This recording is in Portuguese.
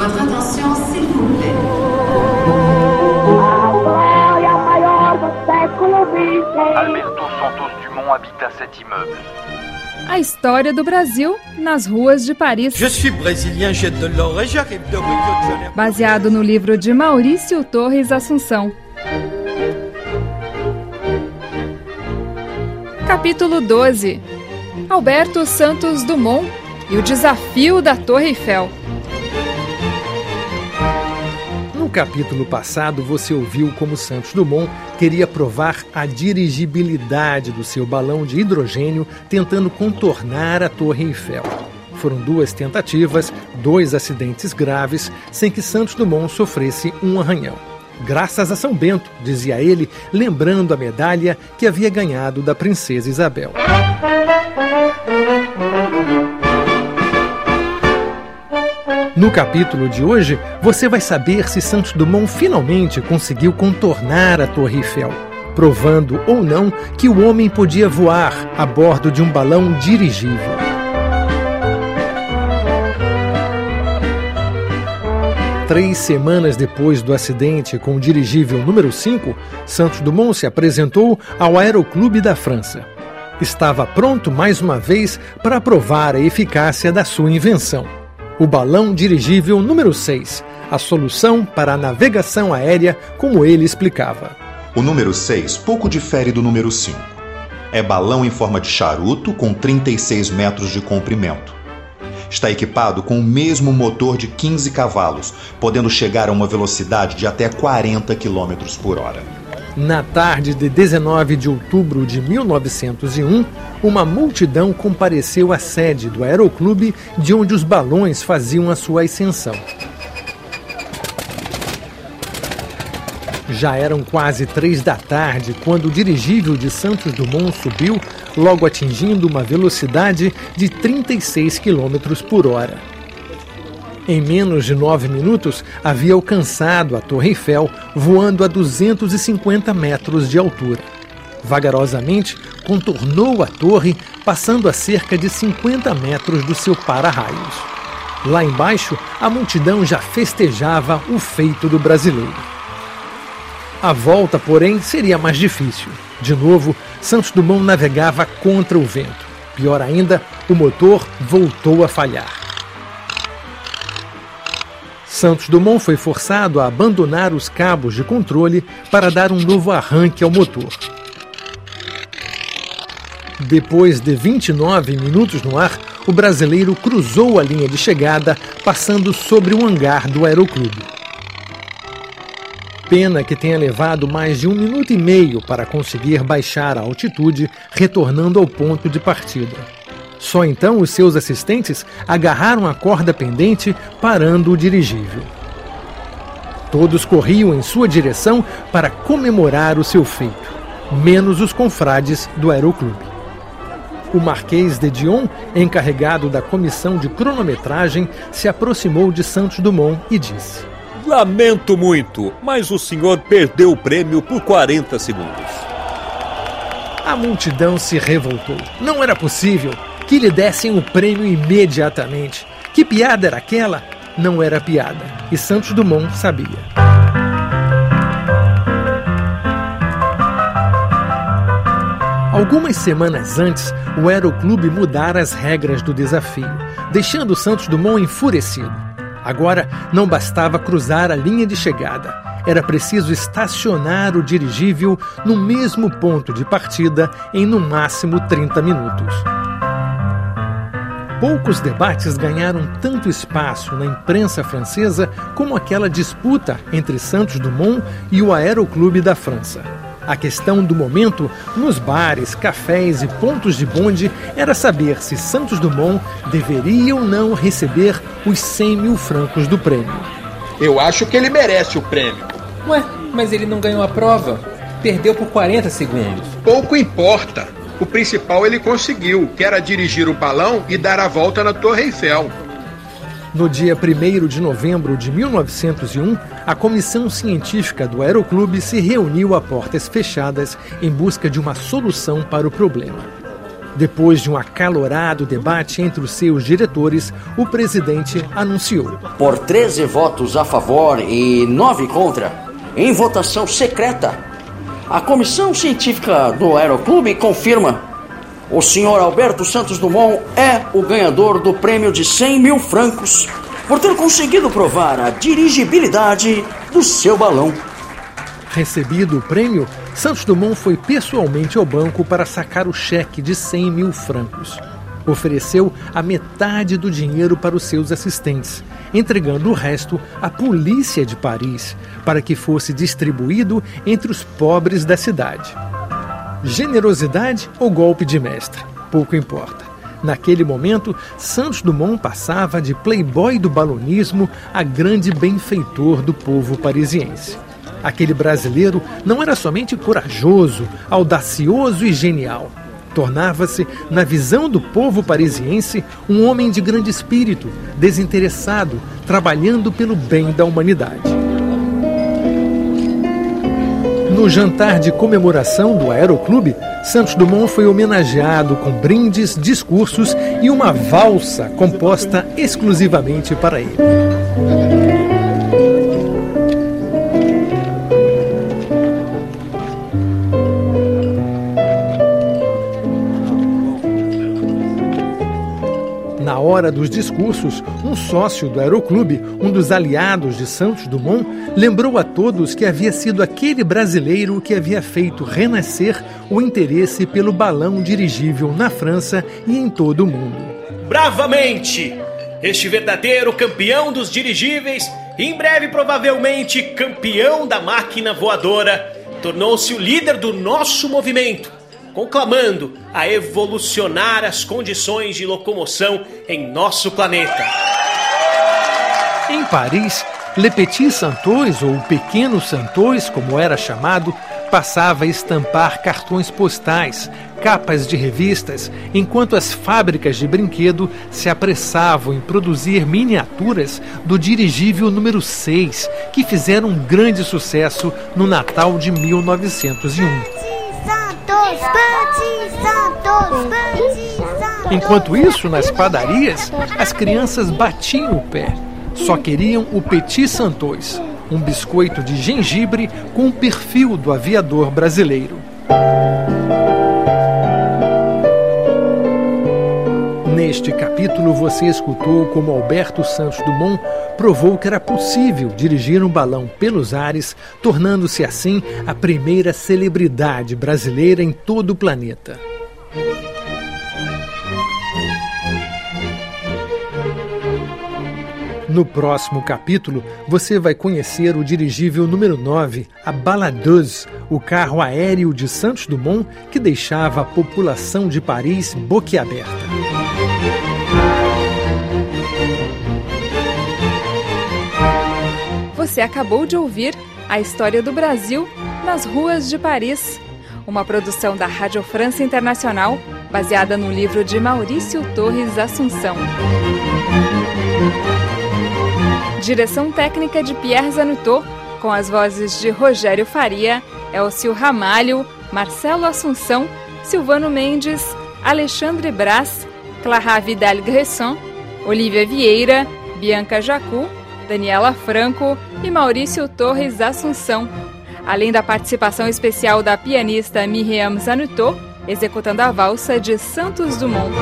Votre attention, s'il vous plaît. Alberto Santos Dumont habita cet immeuble. A história do Brasil nas ruas de Paris. Je suis brésilien, j'ai de l'or et j'arrive de Rio de Janeiro. Baseado no livro de Maurício Torres Assunção. Capítulo 12 Alberto Santos Dumont e o desafio da Torre Eiffel. No capítulo passado, você ouviu como Santos Dumont queria provar a dirigibilidade do seu balão de hidrogênio tentando contornar a Torre Eiffel. Foram duas tentativas, dois acidentes graves, sem que Santos Dumont sofresse um arranhão. Graças a São Bento, dizia ele, lembrando a medalha que havia ganhado da princesa Isabel. No capítulo de hoje, você vai saber se Santos Dumont finalmente conseguiu contornar a Torre Eiffel, provando ou não que o homem podia voar a bordo de um balão dirigível. Três semanas depois do acidente com o dirigível número 5, Santos Dumont se apresentou ao Aeroclube da França. Estava pronto mais uma vez para provar a eficácia da sua invenção. O balão dirigível número 6, a solução para a navegação aérea, como ele explicava. O número 6 pouco difere do número 5. É balão em forma de charuto com 36 metros de comprimento está equipado com o mesmo motor de 15 cavalos, podendo chegar a uma velocidade de até 40 km por hora. Na tarde de 19 de outubro de 1901, uma multidão compareceu à sede do Aeroclube, de onde os balões faziam a sua ascensão. Já eram quase três da tarde quando o dirigível de Santos Dumont subiu, logo atingindo uma velocidade de 36 km por hora. Em menos de nove minutos, havia alcançado a Torre Eiffel, voando a 250 metros de altura. Vagarosamente, contornou a torre, passando a cerca de 50 metros do seu para-raios. Lá embaixo, a multidão já festejava o feito do brasileiro. A volta, porém, seria mais difícil. De novo, Santos Dumont navegava contra o vento. Pior ainda, o motor voltou a falhar. Santos Dumont foi forçado a abandonar os cabos de controle para dar um novo arranque ao motor. Depois de 29 minutos no ar, o brasileiro cruzou a linha de chegada, passando sobre o hangar do aeroclube. Pena que tenha levado mais de um minuto e meio para conseguir baixar a altitude, retornando ao ponto de partida. Só então os seus assistentes agarraram a corda pendente, parando o dirigível. Todos corriam em sua direção para comemorar o seu feito, menos os confrades do aeroclube. O Marquês de Dion, encarregado da comissão de cronometragem, se aproximou de Santos Dumont e disse: Lamento muito, mas o senhor perdeu o prêmio por 40 segundos. A multidão se revoltou. Não era possível que lhe dessem o prêmio imediatamente. Que piada era aquela? Não era piada. E Santos Dumont sabia. Algumas semanas antes, o Aeroclube mudara as regras do desafio, deixando Santos Dumont enfurecido. Agora não bastava cruzar a linha de chegada, era preciso estacionar o dirigível no mesmo ponto de partida em no máximo 30 minutos. Poucos debates ganharam tanto espaço na imprensa francesa como aquela disputa entre Santos Dumont e o Aeroclube da França. A questão do momento, nos bares, cafés e pontos de bonde, era saber se Santos Dumont deveria ou não receber os 100 mil francos do prêmio. Eu acho que ele merece o prêmio. Ué, mas ele não ganhou a prova. Perdeu por 40 segundos. Pouco importa. O principal ele conseguiu, que era dirigir o balão e dar a volta na Torre Eiffel. No dia 1 de novembro de 1901, a comissão científica do Aeroclube se reuniu a portas fechadas em busca de uma solução para o problema. Depois de um acalorado debate entre os seus diretores, o presidente anunciou: Por 13 votos a favor e 9 contra, em votação secreta, a comissão científica do Aeroclube confirma: o senhor Alberto Santos Dumont é o ganhador do prêmio de 100 mil francos por ter conseguido provar a dirigibilidade do seu balão. Recebido o prêmio, Santos Dumont foi pessoalmente ao banco para sacar o cheque de 100 mil francos. Ofereceu a metade do dinheiro para os seus assistentes, entregando o resto à polícia de Paris, para que fosse distribuído entre os pobres da cidade. Generosidade ou golpe de mestre? Pouco importa. Naquele momento, Santos Dumont passava de playboy do balonismo a grande benfeitor do povo parisiense. Aquele brasileiro não era somente corajoso, audacioso e genial. Tornava-se, na visão do povo parisiense, um homem de grande espírito, desinteressado, trabalhando pelo bem da humanidade. No jantar de comemoração do Aeroclube, Santos Dumont foi homenageado com brindes, discursos e uma valsa composta exclusivamente para ele. Hora dos discursos, um sócio do Aeroclube, um dos aliados de Santos Dumont, lembrou a todos que havia sido aquele brasileiro que havia feito renascer o interesse pelo balão dirigível na França e em todo o mundo. Bravamente! Este verdadeiro campeão dos dirigíveis, em breve provavelmente campeão da máquina voadora, tornou-se o líder do nosso movimento conclamando a evolucionar as condições de locomoção em nosso planeta. Em Paris, Le Petit Santos, ou Pequeno Santos, como era chamado, passava a estampar cartões postais, capas de revistas, enquanto as fábricas de brinquedo se apressavam em produzir miniaturas do dirigível número 6, que fizeram um grande sucesso no Natal de 1901. Enquanto isso, nas padarias, as crianças batiam o pé. Só queriam o Petit Santos, um biscoito de gengibre com o perfil do aviador brasileiro. Neste capítulo, você escutou como Alberto Santos Dumont provou que era possível dirigir um balão pelos ares, tornando-se assim a primeira celebridade brasileira em todo o planeta. No próximo capítulo, você vai conhecer o dirigível número 9, a Baladeuse, o carro aéreo de Santos Dumont que deixava a população de Paris boquiaberta. Você acabou de ouvir a história do Brasil nas ruas de Paris, uma produção da Rádio França Internacional, baseada no livro de Maurício Torres Assunção. Direção técnica de Pierre Zanutot, com as vozes de Rogério Faria, Elcio Ramalho, Marcelo Assunção, Silvano Mendes, Alexandre Brás, Clara Vidal Gresson, Olivia Vieira, Bianca Jacu, Daniela Franco e Maurício Torres Assunção, além da participação especial da pianista Miriam Zanutot, executando a valsa de Santos Dumont.